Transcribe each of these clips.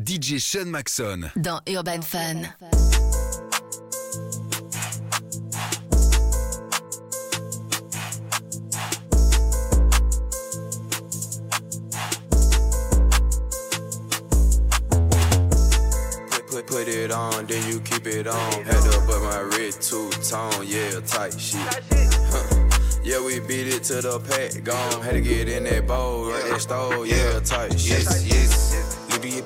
DJ Sean Maxon. Dans Urban Fun. Put, put it on, then you keep it on. Had to put my red two tone, yeah, tight shit. Huh. Yeah, we beat it to the pack, gone. Had to get in that bowl, right that stove, yeah, tight shit. Yes, yes. Les billets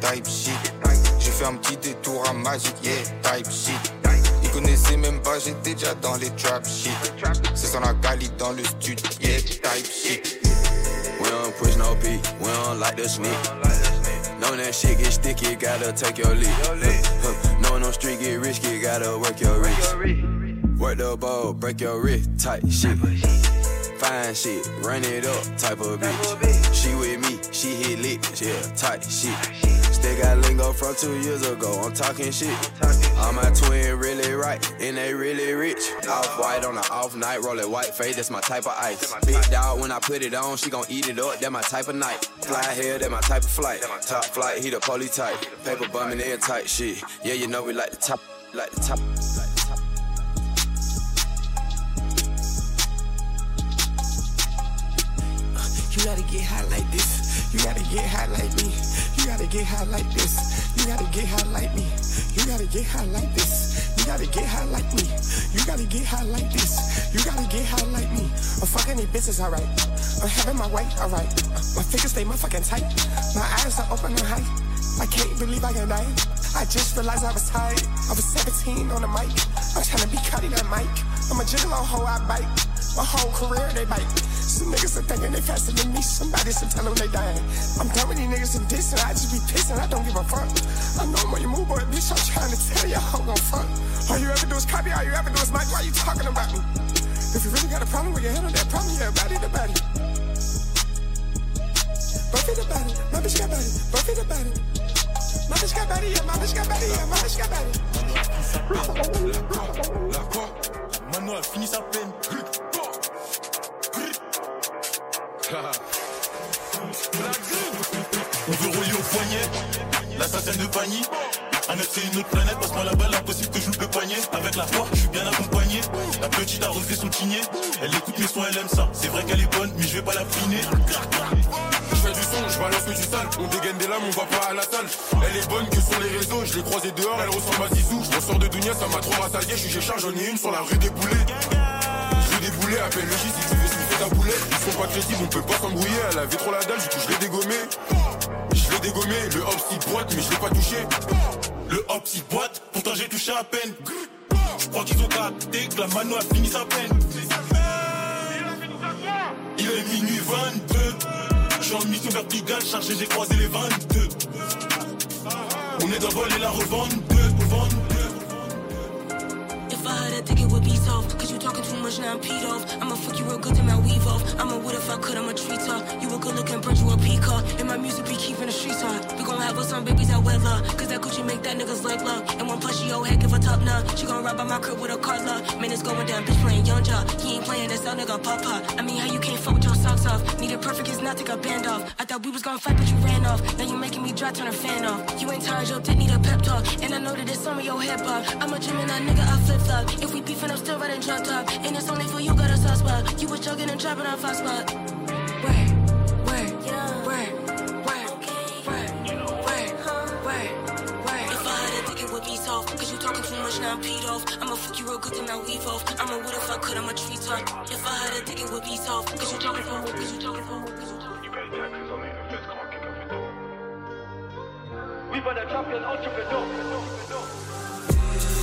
type shit. J'ai fait un petit détour à Magic, yeah, type shit. Ils connaissaient même pas, j'étais déjà dans les trap shit. C'est son acali dans le studio, yeah, type shit. We don't push no beat, we don't like the sneak. Know that shit get sticky, gotta take your lead. Huh. Know no street get risky, gotta work your wrist. Work the ball, break your wrist, tight shit. Fine shit, run it up, type of bitch. She with me, she hit lit, yeah, tight shit. Still got lingo from two years ago, I'm talking shit. All my twin really right, and they really rich. Off white on an off night, rolling white fade, that's my type of ice. Big dog, when I put it on, she gon' eat it up, that my type of night. Fly here, that my type of flight. Top flight, he the poly type. Paper bumming in tight shit. Yeah, you know we like the top, like the top, like the top. You gotta get high like this. You gotta get high like me. You gotta get high like this. You gotta get high like me. You gotta get high like this. You gotta get high like me. You gotta get high like this. You gotta get high like me. I'm fucking these bitches, alright. I'm having my way, alright. My fingers stay motherfucking tight. My eyes are open and high. I can't believe I can die. I just realized I was tired. I was 17 on the mic. I'm trying to be cutting that mic. I'm a gigolo hoe, I bite. My whole career they bite. Some niggas are thinking they faster than me. Somebody should tell them they dying. I'm done with these niggas and dissing. I just be pissing. I don't give a fuck. I know when you move, boy, bitch. I'm trying to tell you, how gon' fuck. All you ever do is copy. All you ever do is mic. Why you talking about me? If you really got a problem with your handle that problem, yeah, body to body. Buffy the body. My bitch got body. Buffy the body. My bitch got body, yeah, my bitch got body, yeah, my bitch got body. La quoi Mano a fini sa peine. On veut rouler au poignet, l'assassin de panier. Un autre c'est une autre planète, passe-moi la balle, impossible que je le panier. Avec la foi, je suis bien accompagné. La petite a refait son tigné. Elle écoute mes sons, elle aime ça. C'est vrai qu'elle est bonne, mais je vais pas la. Je fais du son, je balance que du sale. On dégaine des lames, on va pas à la salle. Elle est bonne que sur les réseaux, je l'ai croisée dehors, elle ressemble à Zizou. Je sors de Dunia, ça m'a trop rassasié. Je suis Géchard, j'en ai une sur la rue des boulets. Boulets, appelle le J si tu veux sniffer ta boulette. Ils sont pas crédibles, on peut pas s'embrouiller. Elle avait trop la dalle, du coup je l'ai dégommé. Je l'ai dégommé, le hop s'y boîte, mais je l'ai pas touché. Le hop s'y boîte, pourtant j'ai touché à peine. Je crois qu'ils ont capté que la mano a fini sa peine. Il est minuit 22. Je suis en mission verticale, chargé, j'ai croisé les 22. On est dans vol et la revente 2, revente I think it would be soft Cause you talking too much now I'm peed off. I'ma fuck you real good till my weave off. I'ma what if I could, I'm a treat top. You a good looking bird, you a peacock. And my music be keeping the streets hot have us some babies that wedlock Cause that Gucci make that niggas leg lock And one plus she old head give a top nut. She gon' ride by my crib with a car lock Man it's going down, bitch playing young job. He ain't playing, that's that nigga pop I mean how you can't fuck with your socks off? Need it perfect, it's not take a band off. I thought we was gon' fight but you ran off. Now you making me dry, turn a fan off. You ain't tired, your dick need a pep talk. And I know that it's some of your hip hop I'm a Gemini nigga, I flip flop If we beefing, I'm still riding drop top. And it's only for you, got a soft spot. You was jogging and trapping on fast spot. Where, it soft Cause you talking too much, now I'm peed off. I'ma fuck you real good, then I'll weave off. I'ma what if I could, I'ma tree top. If I had a dick, it would be soft Cause you talking for cause you talking for cause you talking We were the champion entrepreneur. We was flying our old with white, was building lines, now it's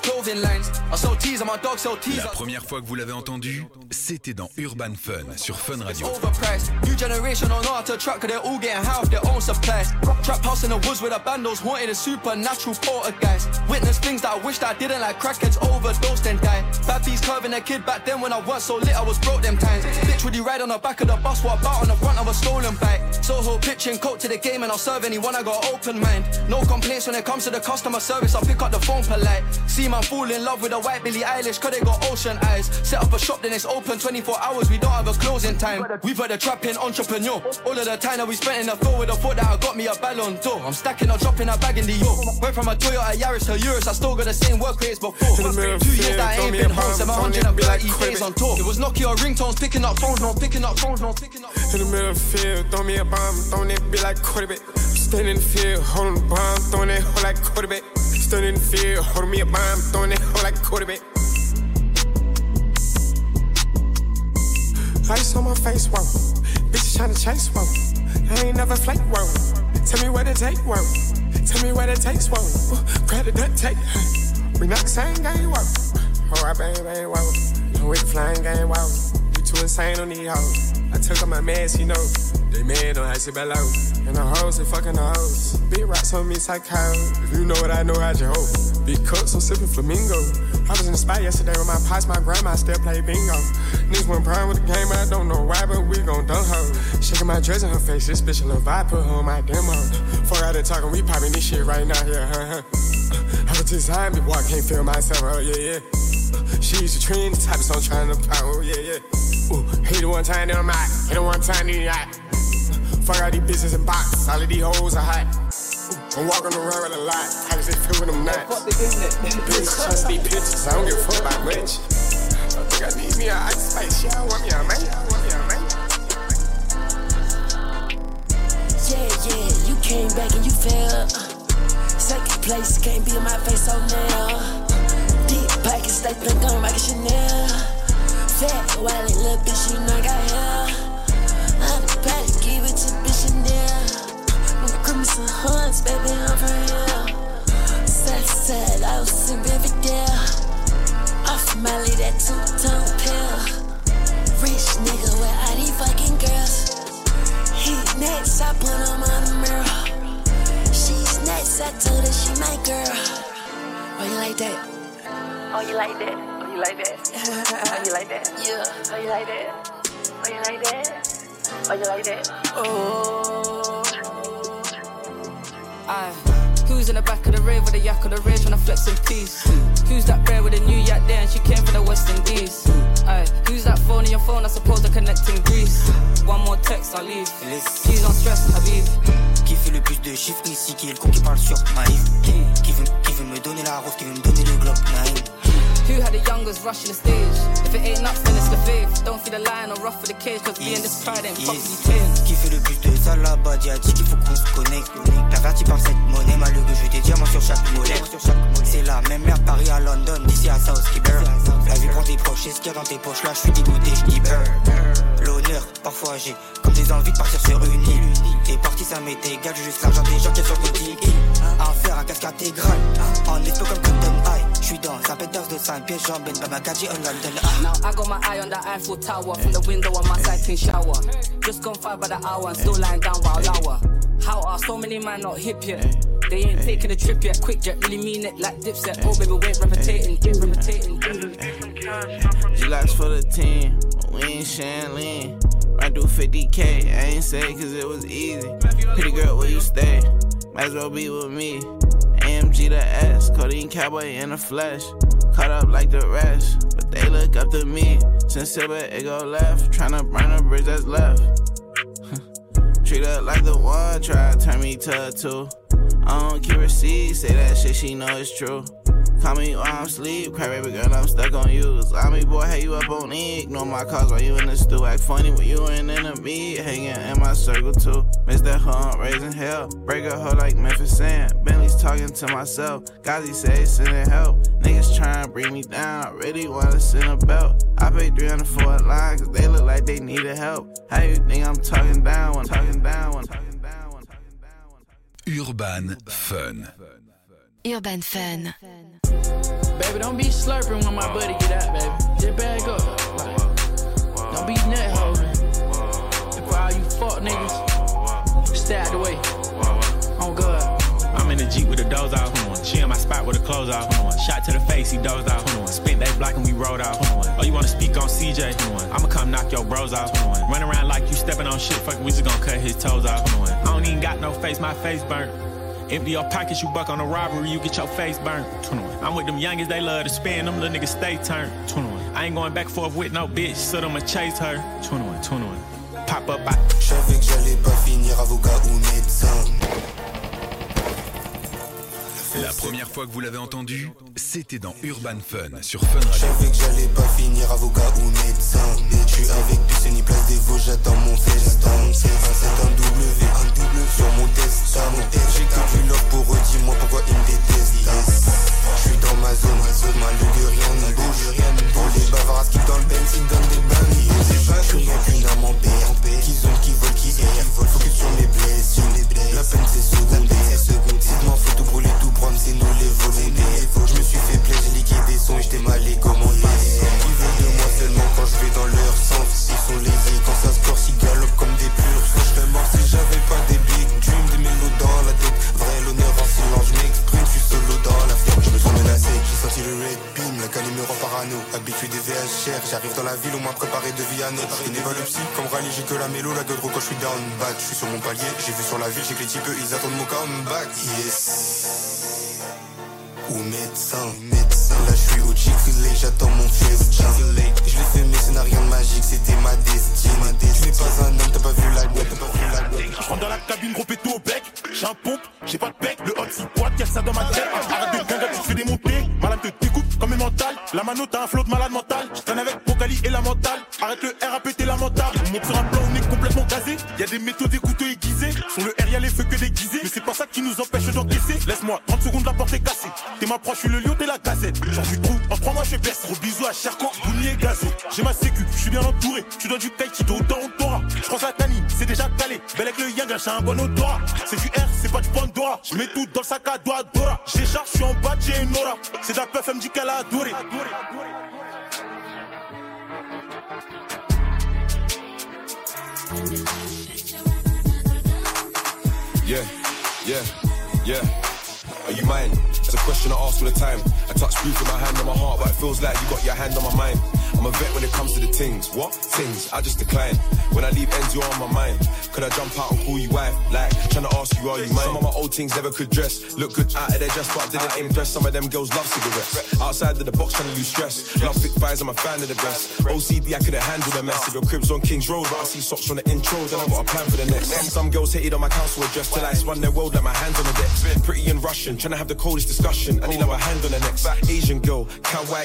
clothing lines. I sell teas and my dog sell teas. La première fois que vous l'avez entendu, c'était dans Urban Fun sur Fun Radio. Overpriced. New generation don't know how to trap, cause they're all getting high off their own supply. Trap house in the woods with the bandos wanted a supernatural poltergeist. Witness things that I wished I didn't like crackheads overdosed and die. Bad bees curving a kid back then when I was so lit, I was broke them times. Bitch, would you ride on the back of the bus, what about on the front of a stolen bike? Soho pitching coat to the game and I'll serve anyone. I got open mind. No complaints when it comes to the customer service. I'll pick up the phone polite. See man fall in love with a white Billie Eilish, cause they got ocean eyes. Set up a shop, then it's open 24 hours. We don't have a closing time. We put the trap in entrepreneur. All of the time that we spent in the field with a thought that I got me a ballon d'or. I'm stacking or dropping a bag in the yo. Went from a Toyota Yaris to Urus, I still got the same work rates before. Two years that I ain't been home, 730 days on tour. It was Nokia ringtones, picking up phones, no picking up phones, no picking up In the middle of the field, throw me a bomb, throwing that bitch like quarterback. Standing in the field, holding the bomb, throwing that hoe like quarterback. Standing in the field, holding me a bomb, throwing that hoe like a quarterback. Ice on my face, whoa. Bitches tryna chase, whoa. I ain't never flake, whoa. Tell me where to take, whoa. Tell me where to take, whoa. Grab the tape. We not the same game, whoa. Oh, I bang, bang, whoa. We the flying game, whoa. Too insane on these hoes. I took off my mask, you know. They mad on icy below. And the hoes, they fucking the hoes. Big rocks on me, psycho. If you know what I know, how'd you hope? Big cups, I'm sipping flamingo. I was in the spot yesterday with my pops, my grandma still play bingo. Niggas went prime with the game, I don't know why, but we gon' dunk her. Shaking my dress in her face, this bitch a little vibe, put her on my demo. Fuck out there talking, we popping this shit right now, yeah, huh, huh. I was designed, boy, I can't feel myself, oh, yeah, yeah. She's a trend, the type of song trying to oh, yeah, yeah. Ooh, hit it one time, then I'm out. Hit it one time, then you out. Fuck all these bitches in box, all of these hoes are hot. I'm walking around with a lot. How does it feel when I'm not? Bitch, trust these pictures. I don't give a fuck about much. I think I need me a ice spice. Yeah, I want me a man. I want me a man. Yeah, yeah, you came back and you fell. Second place, can't be in my face, oh, so now. Deep pockets, they think I'm rockin' Chanel. Fat, wily little bitch, you know I got hair. I'm the patty, give it to bitch Chanel. Crimson horns, baby, I'm real. Sad, sad, I was in day. Off Molly, that two-tone pill. Rich nigga with all these fucking girls. He next, I put him on the mirror. She's next, I told her she my girl. Oh, you like that? Oh, you like that? You like that? Oh, you like that? Yeah. Oh, you like that? Oh, you like that? Oh, you like that? Oh. Aye. Who's in the back of the rave with a yak of the rage when I flex in peace? Who's that bear with a new yak there and she came from the West Indies? Aye. Who's that phone in your phone? I suppose they're connecting Greece. One more text, I'll leave. Please don't stress, Habib. Qui fait le plus de chiffres ici, qui est le con qui parle sur Maïf qui veut, qui veut me donner la rose, qui veut me donner le globe, Naïm Who had the youngest rushing the stage? If it ain't nuts, then it's the faith. Don't feel the line or rough for the cage, cause being this pride ain't fucking yes. Qui fait le plus de ça là-bas, dit dit qu'il faut qu'on se connecte. Perverti par cette monnaie, malheureux, je des diamants sur chaque mollet. C'est la même merde, Paris à London, d'ici à South Skipper La vie prend tes proches, c'est ce qu'il y a dans tes poches là, je suis dégoûté, je L'honneur, parfois j'ai comme des envies de partir sur une île. T'es parti, ça m'est égal, juste l'argent des gens qui sont sur côté À faire un casque intégral, en espo comme Cotton High J'suis dans sa pétasse de 5 pieds, j'emmène pas ma gadget en London Now I got my eye on the Eiffel Tower From the window on my side clean shower Just gone five by the hour and still lying down while I lower How are so many man not hip yet? They ain't taking a trip yet, quick jet, really mean it like dipset. Oh baby, wait, repetiting, keep repetiting. G-Locks for the team, we ain't sharing lean. Run through 50k, I ain't say cause it was easy. Pretty girl, where you stay? Might as well be with me. AMG to S, codeine cowboy in the flesh. Caught up like the rest, but they look up to me. Sincere, but it go left. Tryna burn a bridge that's left. Treat her like the one, try to turn me to a two. I don't keep receipts, say that shit, she know it's true. Call me while I'm asleep, cry baby girl, I'm stuck on you. Zombie boy, hey, you up on E. Ignore my calls while you in the stew. Act funny when you an enemy. Hanging in my circle too. Miss that hunt, raising hell. Break a hoe like Memphis Sand. Bentley's talking to myself. Gazi say sending help. Niggas trying to bring me down. I really wanna send a belt. I pay 300 for a line, cause they look like they needed help. How you think I'm talking down when talking down when talking down when talking down when Urban Fun. Urban Fun. Baby, don't be slurping when my buddy get out, baby. Just bag up. Don't be nut holding. For all you fuck niggas, stay out the way. On God. I'm in the Jeep with the doors off on. She in my spot with the clothes off on. Shot to the face, he dozed off. Spent that block and we rode off. Oh, you wanna speak on CJ? I'ma come knock your bros off. Run around like you stepping on shit, fuck, we just gonna cut his toes off. I don't even got no face, my face burnt. Empty your pockets, you buck on a robbery, you get your face burnt. I'm with them youngest, they love to spin, them little niggas stay turned. I ain't going back and forth with no bitch, so I'ma chase her. 21, 21. Pop up, I. J'savais que j'allais pas finir avocat ou médecin. La première fois que vous l'avez entendu, c'était dans Urban Fun sur Fun Radio. J'savais que j'allais pas finir avocat ou médecin. Et tu avec Puceni, place des Vosges, j'attends mon festin. C'est un, c'est un W, un double sur mon destin. Cabine, gros péto au bec. J'ai un pompe, j'ai pas de bec. Le hot 6 boîte, y'a ça dans ma tête. Arrête de guinga, tu te fais démonter. Malade te découpe comme un mental. La mano, t'as un flot de malade mental. Je avec Bocali et la mentale. Arrête le R à péter la mentale. On monte sur un plan, on est complètement gazé. Y'a des métaux, des couteaux aiguisés. Sur le R, y'a les feux que déguisés. Mais c'est pas ça qui nous empêche d'encaisser. Laisse-moi 30 secondes, la porte est cassée. T'es ma proche, je suis le lion, t'es la gazette. J'en du trou, en 3 mois, je baisse. Gros bisous à Cherko, Bouni et Gazo. J'ai ma sécu, je suis bien entouré. J'ai un bon odorat. C'est du R, c'est pas du Pandora. Je mets tout dans le sac à dos Dora. J'écharge, je suis en bas, j'ai une aura. C'est de la elle me dit qu'elle a adoré. Yeah, yeah, yeah. Question I ask all the time. I touch proof with my hand on my heart, but it feels like you got your hand on my mind. I'm a vet when it comes to the things. What? Things. I just decline. When I leave ends, you're on my mind. Could I jump out and call you wife? Like, trying to ask you, are you mine? Some of my old things never could dress. Look good out of their dress, but I didn't impress. Some of them girls love cigarettes. Outside of the box, trying to lose stress. Love thick thighs, I'm a fan of the best. OCD, I couldn't handle the mess. If your crib's on King's Road, but I see socks from the intro, then I got a plan for the next. Some girls hated on my council address till I spun their world like my hands on the deck. Pretty and Russian, trying to have the coldest discussion. I need love a hand on the next. Asian girl,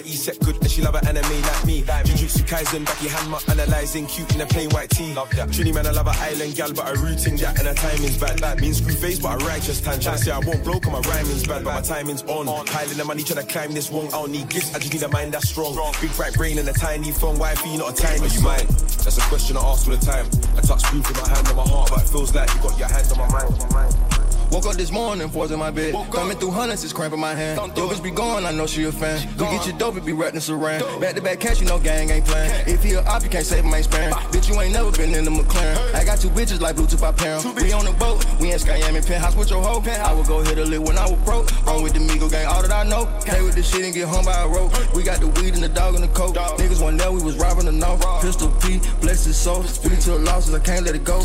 E set good, and she love an anime like me. Jujutsu Kaisen, backy hand analyzing, cute in a plain white tee. Trini man, I love an island gal, but I routing that and her timing's bad. Mean screw face, but a righteous tan. Tryna say I won't blow, cause my rhyming's bad, but my timing's on. Piling the money, tryna climb this wrong. I don't need gifts, I just need a mind that's strong. Big bright brain and a tiny phone, wifey, not a tiny. Are you mine? That's a question I ask all the time. I touch proof with my hand on my heart, but it feels like you got your hand on my mind. Woke up this morning, fours in my bed. Coming through hundreds, it's cramping my hand. Yo, bitch be gone, I know she a fan. We get you dope, it be wrapped in saran. Back to back catch, you know gang ain't playing. If he a op, you can't save him, ain't sparing. Bitch, you ain't never been in the McLaren. I got two bitches like Bluetooth, I pair 'em. We on the boat, we in Skyam penthouse with your hoe. I would go hit a lick when I was broke. On with the Migo gang, all that I know. Play with the shit and get hung by a rope. We got the weed and the dog and the coke. Niggas one there, we was robbing the no. Pistol P, bless his soul. Speak to the losses, I can't let it go.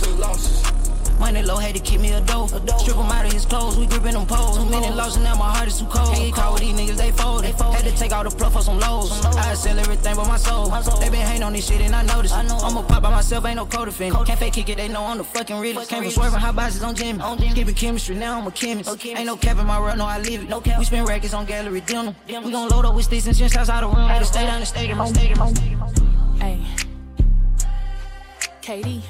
Money low, had to keep me a dope. Strip him out of his clothes, we gripping them poles. Too many lost and now my heart is too cold. Can't get caught with these niggas, they folded. Had to take all the fluff for some lows. I sell everything but my soul. They been hating on this shit and I noticed. I'ma pop by myself, ain't no co-defendant. Can't fake kick it, they know I'm the fucking realest. Came from swerving hot boxes on Jimmy. Keeping chemistry, now I'm a chemist. Ain't no cap in my run, no, I live it. We spend records on gallery denim. We gon' load up with sticks and shit outside the room. Had to stay down the stadium, stadium. Hey. Katie.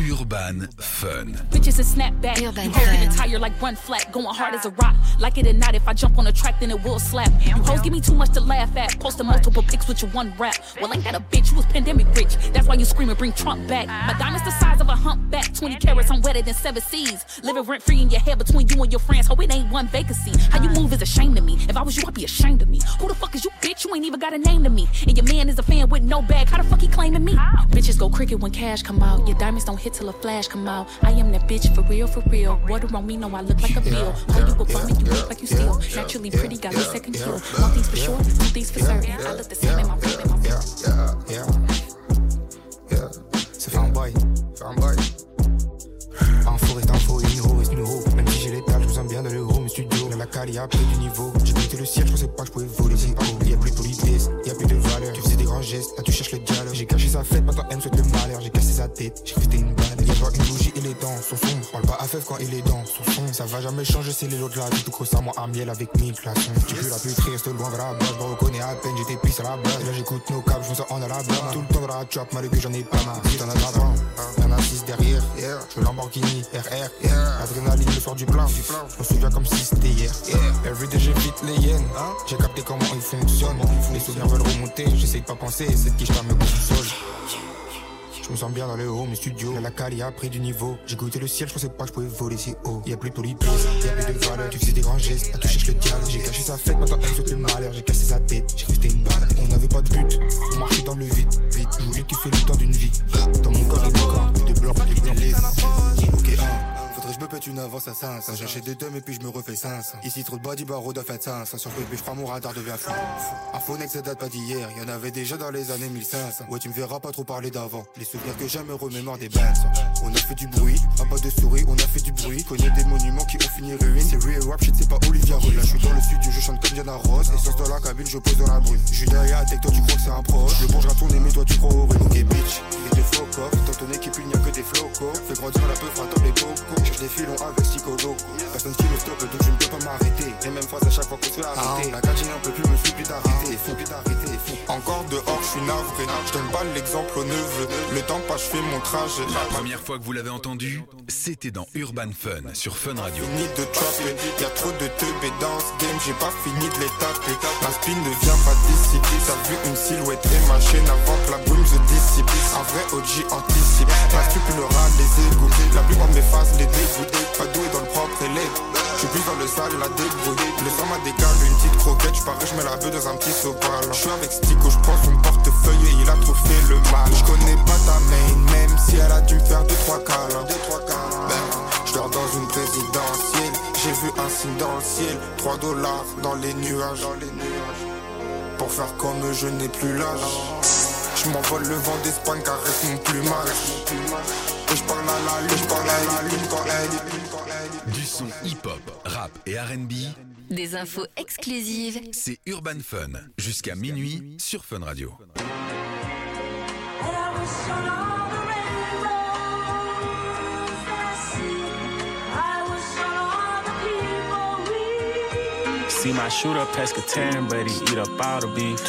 Urban Fun. Bitches a snapback. Urban you holding Fun. tire like run flat, going hard as a rock. Like it or not, if I jump on the track, then it will slap. You hoes give me too much to laugh at. Posting multiple pics with your one rap. Well, ain't that a bitch? You was pandemic rich. That's why you screaming, bring Trump back. My diamonds the size size of a humpback, 20 carats, I'm wetter than seven seas. Living rent free in your head between you and your friends, hope it ain't one vacancy. How you move is a shame to me. If I was you, I'd be ashamed of me. Who the fuck is you, bitch? You ain't even got a name to me. And your man is a fan with no bag. How the fuck he claiming me? Bitches go cricket when cash come out. Your diamonds don't hit till a flash come out. I am that bitch for real, for real. Water on me, know I look like a bill. Call you a bum and you look like you steal. Naturally pretty, got me second kill. One thing's for sure, two things for certain. I look the same in my room, in my Yeah, yeah, yeah. Yeah. C'est fanboy, fanboy. Info reste info, et numéro reste numéro. Même si j'ai perles, je me sens bien dans le home studio. Là, la cali a pris du niveau. J'ai quitté le ciel, je pensais pas que je pouvais voler si haut. Y'a plus de gestes, là tu cherches le dialogue. J'ai caché sa fête, maintenant elle me souhaite le malheur. J'ai cassé sa tête, j'ai cru que c'était balle. Y'a pas une bougie et les dents sont sombres. Parle pas à fève quand il est dans son son. Ça va jamais changer, c'est les lots de la vie. Tout ça, moi à miel avec mille glaçons. J'ai plus la pluie, reste loin vers la base. Je me reconnais à peine, j'étais pisse à la base. Là j'écoute nos câbles, je me sens en Alabama. Tout le temps dans la trap, malgré j'en ai pas marre. Si t'en as d'avant, y'en a 6 derrière. Je Lamborghini, RR. Adrénaline, le soir du plan. Je me souviens comme si c'était hier. Everyday j'évite les hyènes. J'ai capté comment ils fonctionnent. Les souvenirs veulent remonter, j'essaye de pas penser. Cette quiche me console. Je me sens bien dans le home studio. Là, la cali a pris du niveau. J'ai goûté le ciel, je pensais pas que je pouvais voler si haut. Y'a plus de politesse, y'a plus de valeur. Tu faisais des grands gestes, là tu cherches le diable. J'ai caché sa fête, maintenant elle souhaite le malheur. J'ai cassé sa tête, j'ai c'était une balle. On n'avait pas de but, on marchait dans le vide. Vite, je voulais kiffer le temps d'une vie. Dans mon corps, il y a des blancs, des un. Faudrait que je me pète une avance à 500 J'achète des deux et puis je me refais 500 Ici trop de body barreau de fait 500 Sur puis je crois mon radar devient fou. Info next ça date pas d'hier. Y'en avait déjà dans les années 1500 Ouais tu me verras pas trop parler d'avant. Les souvenirs que j'aime me remémore des bands On a fait du bruit, un pas de souris On a fait du bruit, connais des monuments qui ont fini ruine. C'est real rap shit c'est pas Olivia Rull Là je suis dans le studio, je chante comme Diana Ross Essence dans la cabine, je pose dans la brune Je derrière avec toi tu crois que c'est un proche. Le bon je retourne mais toi tu crois au ruine Ok bitch, et de faux coffres Dans ton équipe il n'y a que des flocos. Fais grandir la peu, frappe les bocaux des filons avec Psycholoco Personne qui me stoppe donc je ne peux pas m'arrêter. Les mêmes phrases à chaque fois qu'on se fait arrêter. La gardien un peu plus me suffit d'arrêter. Faut plus d'arrêter fou Encore dehors je suis navré. Je donne pas l'exemple au neveu Le temps pas je fais mon trajet. La première fois que vous l'avez entendu, c'était dans Urban Fun sur Fun Radio. Fini de trapper, y'a trop de teubés dans ce game, j'ai pas fini de les taper. Ma spin ne vient pas d'ici, t'as vu une silhouette et ma chaîne avant que la brume se dissipe. Un vrai OG anticipe, ma scrupulera les égouts. La plupart de mes faces les pas doué dans le propre élève. Je suis plus dans le sale, la débrouille. Le sang m'a décalé, une petite croquette, je parais, je mets la bœuf dans un petit sopal. Je suis avec Stico, je prends son portefeuille et il a trop fait le mal. Je connais pas ta main, même si elle a dû me faire 2-3 câlins. Ben, je dors dans une présidentielle, j'ai vu un signe dans le ciel, 3 dollars dans les nuages. Pour faire comme je n'ai plus l'âge. Je m'envole le vent d'Espagne, caresse mon plumage. Et je parle à la lune, je parle à la lune quand elle Du son hip-hop, rap et RB, Des infos exclusives. c'est Urban Fun. Jusqu'à minuit sur Fun Radio. See my shooter pescatarian, but he eat up all the beef.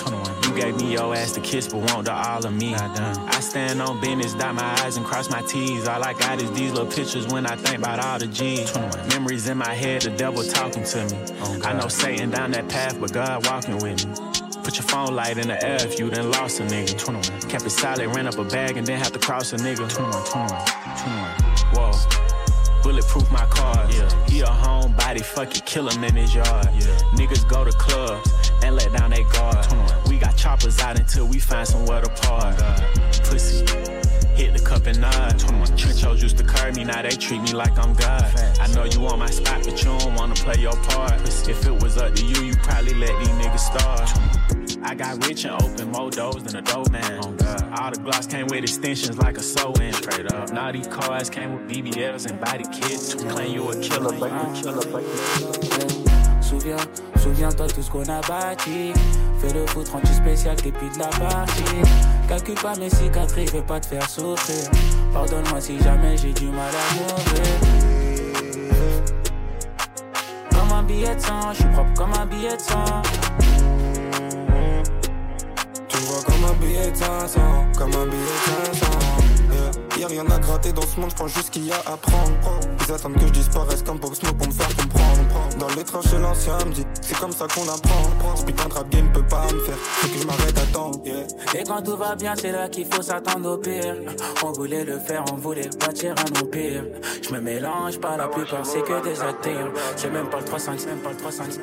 You gave me your ass to kiss, but want the all of me. I stand on business, dot my eyes and cross my T's. All I got is these little pictures when I think about all the G's. Memories in my head, the devil talking to me. I know Satan down that path, but God walking with me. Put your phone light in the air if you done lost a nigga. 21. Kept it solid, ran up a bag and then have to cross a nigga. 21, 21, 21. Whoa. Bulletproof my cars. Yeah. He a homebody, fuck it, kill him in his yard. Yeah. Niggas go to clubs and let down their guard. We got choppers out until we find somewhere to park. Pussy. Hit the cup and nod. Trenchos used to curb me, now they treat me like I'm God. I know you on my spot, but you don't wanna play your part. If it was up to you, you probably let these niggas starve. I got rich and open more doors than a dope man. Oh, All the Glocks came with extensions like a sew in. Straight up. Now these cars came with BBLs and body kits. Claim you a killer, but you killer, but Souviens, souviens-toi tout ce qu'on a bâti. Fais le foot rendu spécial, t'es plus de la partie. Calcule pas mes cicatrices, je vais pas te faire souffrir. Pardonne-moi si jamais j'ai du mal à mourir. Comme un billet de sang, je suis propre comme un billet de sang. Comme un billet de 500, comme un billet de 500. Yeah. Y'a rien à gratter dans ce monde, pense juste qu'il y a à prendre. Ils attendent que je disparaisse comme Pop Smoke pour me faire comprendre. Dans les tranchées, l'ancien me dit, c'est comme ça qu'on apprend. Ce putain de rap game peut pas me faire, faut que je m'arrête à temps. Et quand tout va bien, c'est là qu'il faut s'attendre au pire. On voulait le faire, on voulait bâtir un empire. Je me mélange pas, la plupart c'est que des acteurs. C'est même pas le 3-5, c'est même pas le 3-5.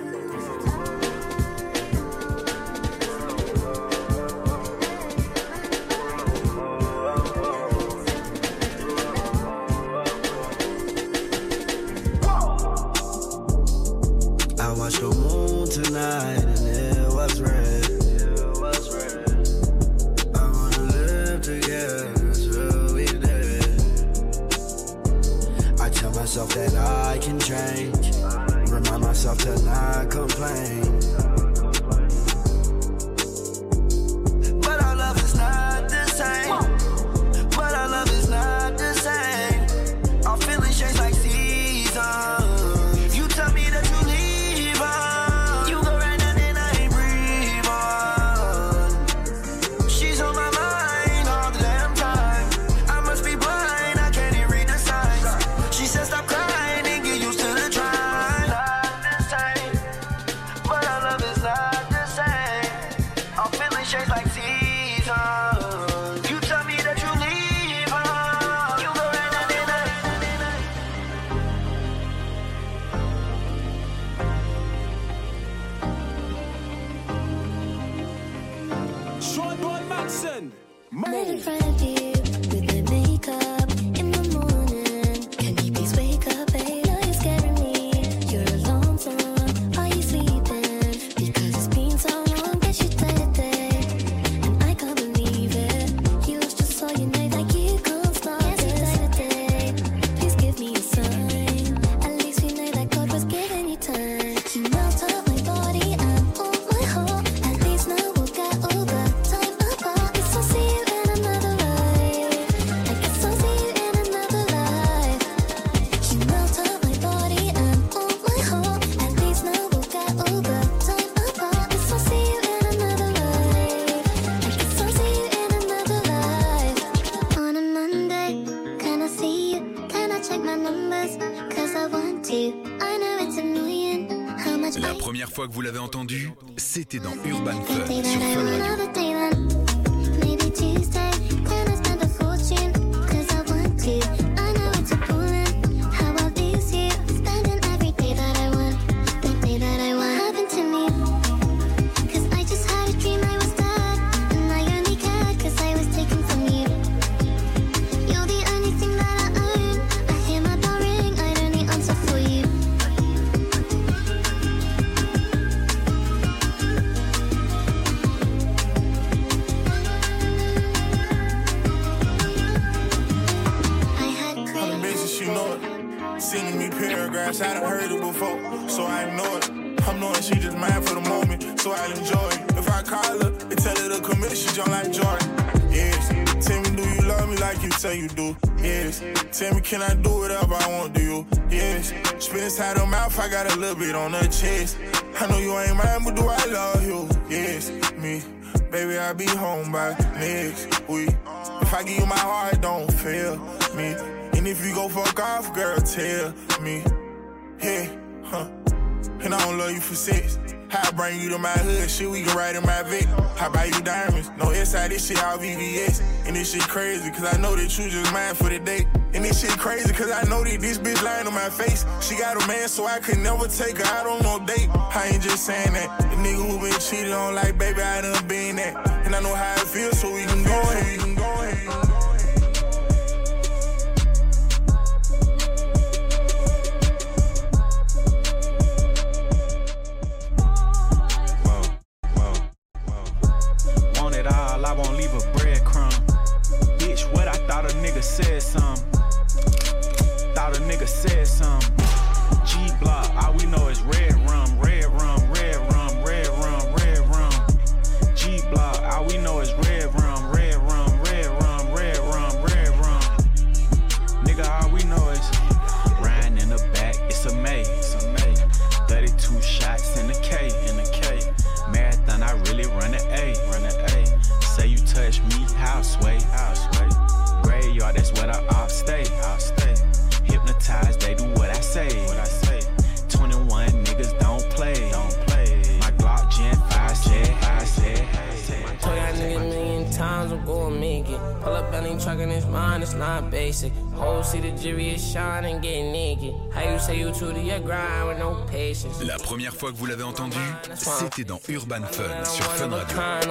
Macson. La première fois que vous l'avez entendu, c'était dans Urban Fun sur Radio. Like you say you do? Yes. Tell me, can I do whatever I want to you? Yes. Spit inside her mouth, I got a little bit on her chest. I know you ain't mine, but do I love you? Yes, me. Baby, I'll be home by next week. If I give you my heart, don't fail me. And if you go fuck off, girl, tell me. Hey, huh? And I don't love you for sex. How I bring you to my hood, shit we can ride in my Vic. How buy you diamonds? No inside this shit all VVS. And this shit crazy, cause I know that you just mine for the day. And this shit crazy, cause I know that this bitch lying on my face. She got a man, so I could never take her out on no date. I ain't just saying that. The nigga who been cheated on, like, baby, I done been that. And I know how it feels, so. We can go ahead. Nigga said some. Thought a nigga said some. Not basic. Whole city jury is shining, getting naked. How you say you true to your grind with no patience? La première fois que vous l'avez entendu, c'était dans Urban Fun sur Fun One of a Radio.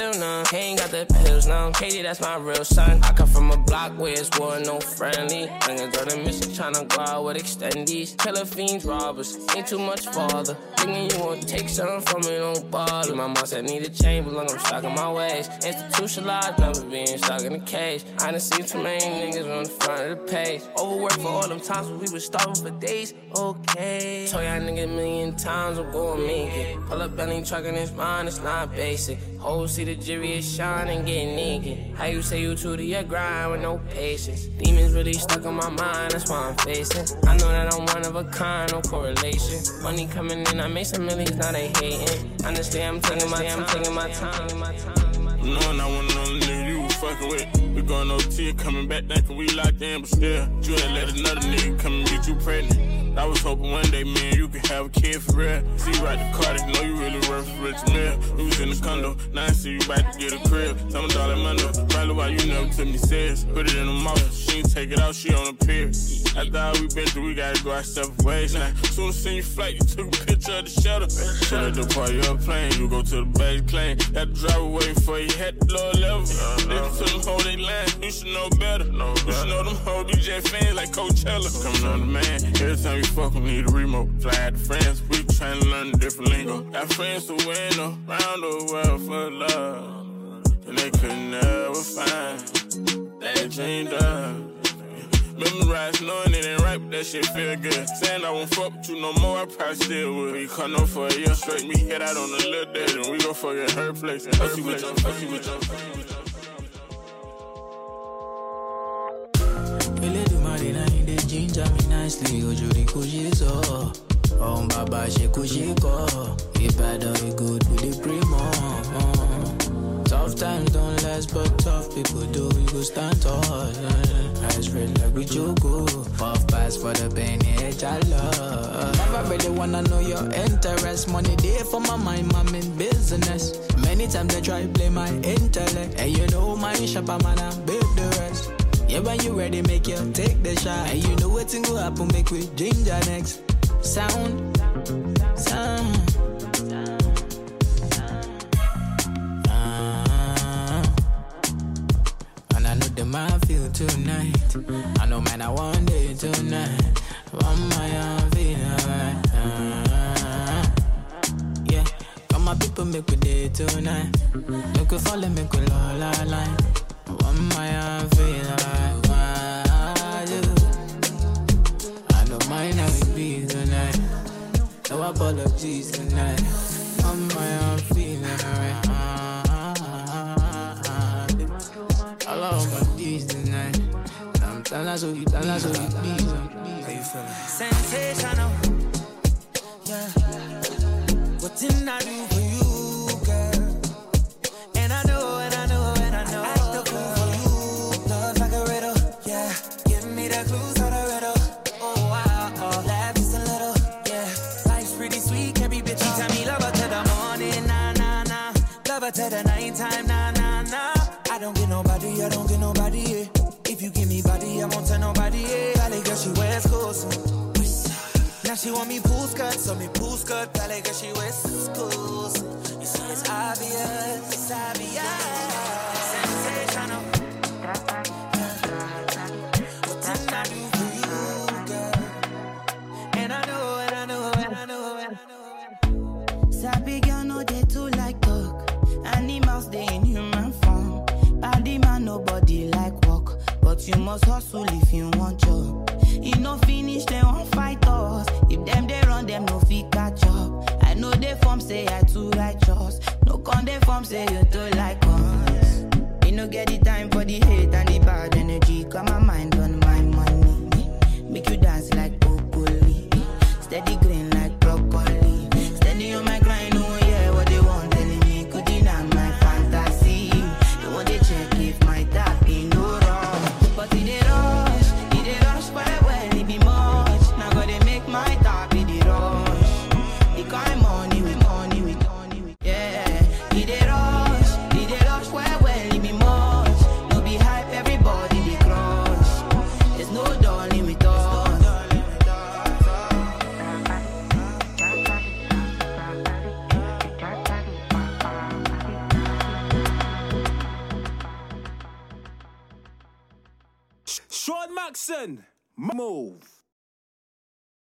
A it's a a feel none. He ain't got the pills now. Katie, that's my real son. I come from a block where it's war, no friendly. Niggas on the mission tryna go out with extendies. Killer fiends, robbers, ain't too much father. Thinking you won't take something from me, don't bother. My mom said need a change, but look, I'm stuck in my ways. Institutionalized, never being stuck in a cage. I done seen too many niggas on the front of the page. Overworked for all them times when we was starving for days. Okay. Told y'all niggas a million times I'm gonna make it. Pull up any truck in this mine, it's not basic. Whole see the jury is shining, getting naked. How you say you true to your grind with no patience? Demons really stuck in my mind, that's why I'm facing. I know that I'm one of a kind, no correlation. Money coming in, I make some millions, now they hating. Honestly, I'm taking my time, I'm taking my time. Knowing I want another nigga you fucking with. We going OT, coming back thinking we locked in, but still, you ain't let another nigga come and get you pregnant. I was hoping one day, man, you could have a kid for real. See you ride the car, they know you really worth a rich meal. We was in the condo, now I see you about to get a crib. Tell me dollar money, probably why you never took me serious. Put it in the mouth, she ain't take it out, she on a pier. After all we been through, we gotta go our separate ways now. Soon as seen you flight, you took a picture of the shutter. So at the party a plane, you go to the base claim. Got the driver waiting for you, had lower level. Niggas to them hold they line, you should know better. No You should know them whole DJ fans like Coachella. Coming on the man, every time you fuck, we need a remote. Fly out to France, we to learn a different lingo. Got friends to win around the world for love. And they could never find that dream done. Memorize knowing it ain't right, but that shit feel good. Saying I won't fuck with you no more, I probably still would. We come up for a year straight, me head out on a little date, and we go fuck at her place. And her place. Fuck you with your Elédùmarè náà ní dey ginger me nicely ojú rí kò ṣe sọ. Ọ̀hún bàbá ṣe kò ṣe kọ́. Ìbàdàn we good we dey pray more. Tough times don't last but tough people do. We go stand tall. Eyes red like we jogo. Puff pass for the pain, yeah, love. Never really wanna know your interest. Money there for my mind, I'm in business. Many times they try play my intellect. And you know my shop, I'm gonna build the rest. Yeah, when you ready, make you take the shot. And you know what's gonna happen, make we ginger next. Sound, sound. The man feel tonight. I know man, I want day tonight. One my own feel alright. Ah. Yeah, come my people make we day tonight. Make we follow, make we la la line. One my own feel alright. Why you? I know mine how it be tonight. No apologies tonight. On my own Telling us who you tell us who you. How you feeling? Sensational. Oh. Yeah. What didn't I do Righteous. No con dey form say you too like us. Me no get the time for the hate and the bad energy. Got my mind on my money. Make you dance like broccoli. Steady green Move.